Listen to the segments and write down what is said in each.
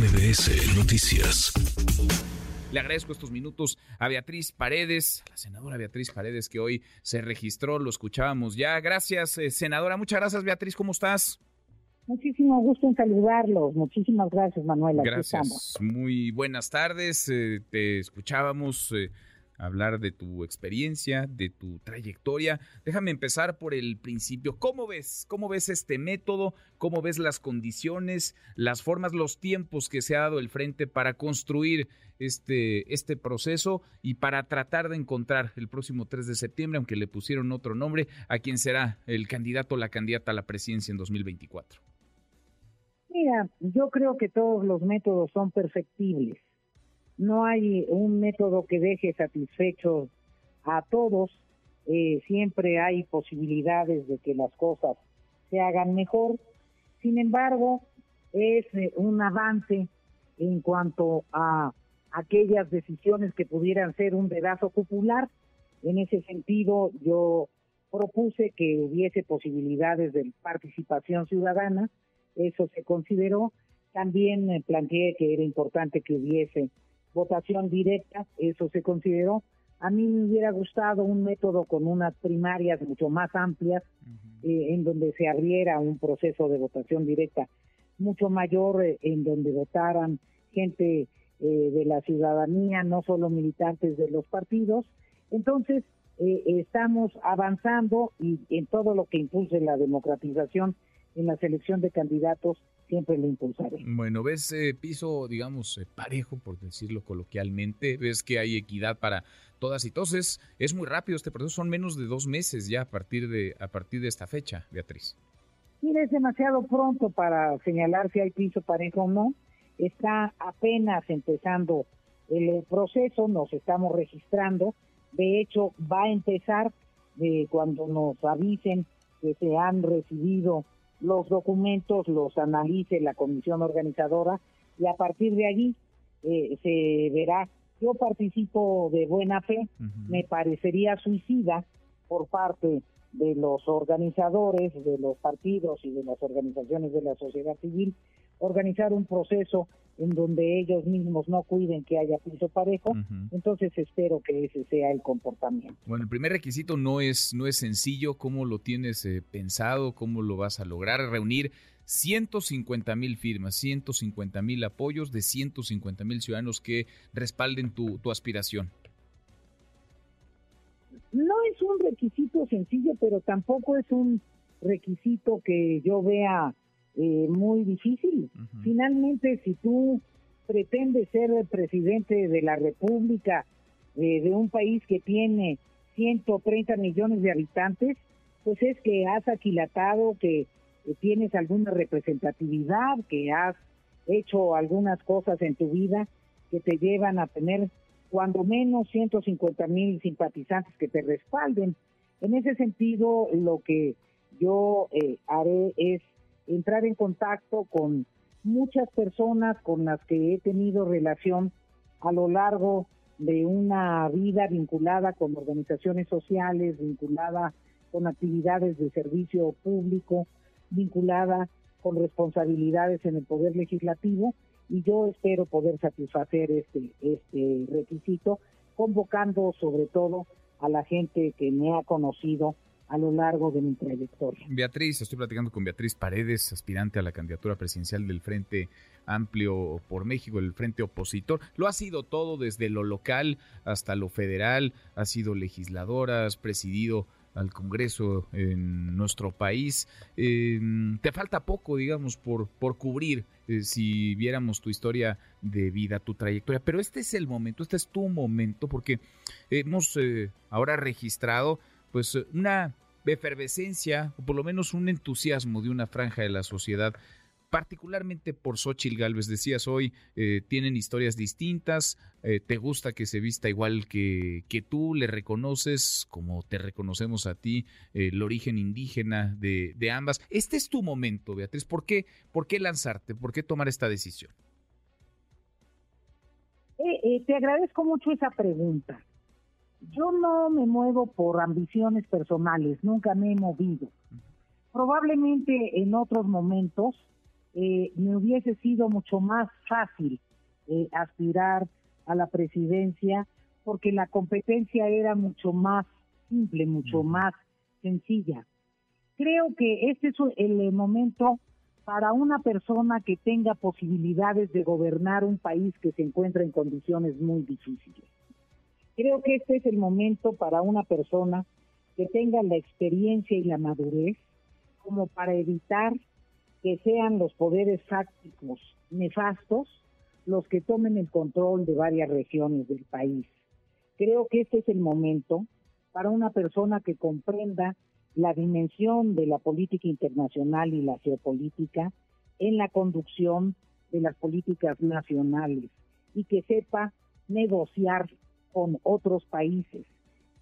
MBS Noticias. Le agradezco estos minutos a Beatriz Paredes, a la senadora Beatriz Paredes, que hoy se registró, lo escuchábamos ya. Gracias, eh, senadora. Muchas gracias, Beatriz. ¿Cómo estás? Muchísimo gusto en saludarlos. Muchísimas gracias, Manuela. Gracias. Muy buenas tardes. Eh, te escuchábamos. Eh, hablar de tu experiencia, de tu trayectoria. Déjame empezar por el principio. ¿Cómo ves? ¿Cómo ves este método? ¿Cómo ves las condiciones, las formas, los tiempos que se ha dado el frente para construir este, este proceso y para tratar de encontrar el próximo 3 de septiembre, aunque le pusieron otro nombre, a quien será el candidato o la candidata a la presidencia en 2024? Mira, yo creo que todos los métodos son perfectibles no hay un método que deje satisfechos a todos, eh, siempre hay posibilidades de que las cosas se hagan mejor, sin embargo, es eh, un avance en cuanto a aquellas decisiones que pudieran ser un dedazo popular. En ese sentido, yo propuse que hubiese posibilidades de participación ciudadana, eso se consideró. También eh, planteé que era importante que hubiese votación directa, eso se consideró. A mí me hubiera gustado un método con unas primarias mucho más amplias, eh, en donde se abriera un proceso de votación directa mucho mayor, eh, en donde votaran gente eh, de la ciudadanía, no solo militantes de los partidos. Entonces, estamos avanzando y en todo lo que impulse la democratización en la selección de candidatos siempre lo impulsaré. Bueno, ves eh, piso, digamos, eh, parejo, por decirlo coloquialmente, ves que hay equidad para todas y todos. Es, muy rápido este proceso, son menos de dos meses ya a partir de, a partir de esta fecha, Beatriz. Mira, es demasiado pronto para señalar si hay piso parejo o no. Está apenas empezando el proceso, nos estamos registrando. De hecho, va a empezar eh, cuando nos avisen que se han recibido los documentos los analice la comisión organizadora y a partir de allí eh, se verá. Yo participo de buena fe, me parecería suicida por parte de los organizadores, de los partidos y de las organizaciones de la sociedad civil, organizar un proceso en donde ellos mismos no cuiden que haya piso parejo, entonces espero que ese sea el comportamiento. Bueno, el primer requisito no es no es sencillo, ¿cómo lo tienes eh, pensado? ¿Cómo lo vas a lograr? Reunir 150 mil firmas, 150 mil apoyos de 150 mil ciudadanos que respalden tu, tu aspiración. No es un requisito sencillo, pero tampoco es un requisito que yo vea eh, muy difícil. Finalmente, si tú pretendes ser el presidente de la República eh, de un país que tiene 130 millones de habitantes, pues es que has aquilatado, que, que tienes alguna representatividad, que has hecho algunas cosas en tu vida que te llevan a tener cuando menos 150 mil simpatizantes que te respalden. En ese sentido, lo que yo eh, haré es entrar en contacto con muchas personas con las que he tenido relación a lo largo de una vida vinculada con organizaciones sociales, vinculada con actividades de servicio público, vinculada con responsabilidades en el poder legislativo y yo espero poder satisfacer este este requisito convocando sobre todo a la gente que me ha conocido a lo largo de mi trayectoria. Beatriz, estoy platicando con Beatriz Paredes, aspirante a la candidatura presidencial del Frente Amplio por México, el Frente Opositor. Lo ha sido todo desde lo local hasta lo federal, ha sido legisladora, has presidido al Congreso en nuestro país. Em, te falta poco, digamos, por, por cubrir eh, si viéramos tu historia de vida, tu trayectoria. Pero este es el momento, este es tu momento, porque hemos eh, ahora registrado pues una efervescencia o por lo menos un entusiasmo de una franja de la sociedad particularmente por Xochitl Galvez. Decías hoy, eh, tienen historias distintas, eh, te gusta que se vista igual que, que, tú, le reconoces, como te reconocemos a ti, eh, el origen indígena de, de, ambas. Este es tu momento, Beatriz. ¿Por qué, ¿Por qué lanzarte? ¿Por qué tomar esta decisión? te agradezco mucho esa pregunta. Yo no me muevo por ambiciones personales, nunca me he movido. Probablemente en otros momentos eh, me hubiese sido mucho más fácil eh, aspirar a la presidencia porque la competencia era mucho más simple, mucho más sencilla. Creo que este es el momento para una persona que tenga posibilidades de gobernar un país que se encuentra en condiciones muy difíciles. Creo que este es el momento para una persona que tenga la experiencia y la madurez como para evitar que sean los poderes fácticos nefastos los que tomen el control de varias regiones del país. Creo que este es el momento para una persona que comprenda la dimensión de la política internacional y la geopolítica en la conducción de las políticas nacionales y que sepa negociar con otros países.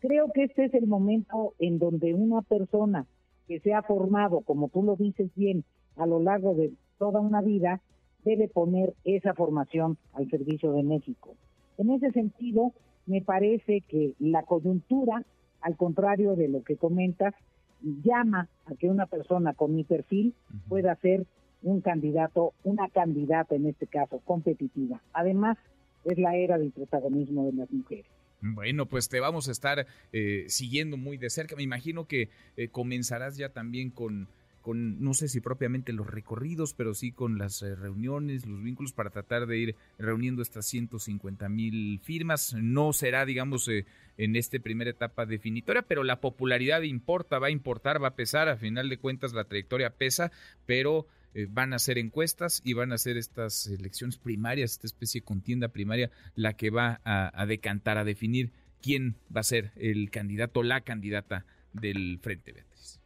Creo que este es el momento en donde una persona que se ha formado, como tú lo dices bien, a lo largo de toda una vida, debe poner esa formación al servicio de México. En ese sentido, me parece que la coyuntura, al contrario de lo que comentas, llama a que una persona con mi perfil pueda ser un candidato, una candidata en este caso, competitiva. Además, es la era del protagonismo de las mujeres. Bueno, pues te vamos a estar eh, siguiendo muy de cerca. Me imagino que eh, comenzarás ya también con con, no sé si propiamente los recorridos, pero sí con las eh, reuniones, los vínculos para tratar de ir reuniendo estas 150 mil firmas. No será, digamos, en esta primera etapa definitoria, pero la popularidad importa, va a importar, va a pesar, a final de cuentas la trayectoria pesa, pero eh, van a ser encuestas y van a ser estas elecciones primarias, esta especie de contienda primaria, la que va a, a decantar, a definir quién va a ser el candidato, la candidata del Frente Beatriz.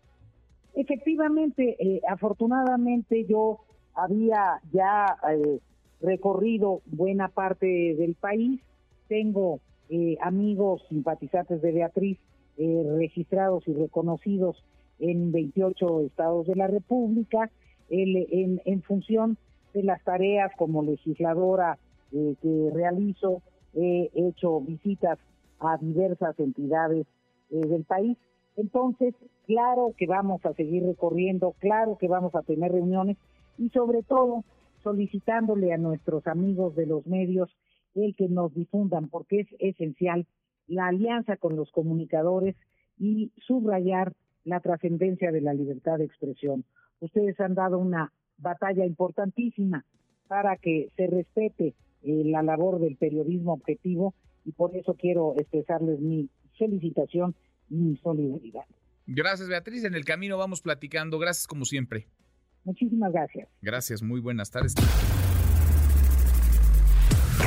Efectivamente, eh, afortunadamente yo había ya eh, recorrido buena parte del país, tengo eh, amigos simpatizantes de Beatriz registrados y reconocidos en 28 estados de la República, en, en, función de las tareas como legisladora que realizo, he hecho visitas a diversas entidades del país. Entonces, claro que vamos a seguir recorriendo, claro que vamos a tener reuniones y sobre todo solicitándole a nuestros amigos de los medios el que nos difundan, porque es esencial la alianza con los comunicadores y subrayar la trascendencia de la libertad de expresión. Ustedes han dado una batalla importantísima para que se respete eh, la labor del periodismo objetivo y por eso quiero expresarles mi felicitación mi solidaridad. Gracias, Beatriz. En el camino vamos platicando. Gracias como siempre. Muchísimas gracias. Gracias, muy buenas tardes.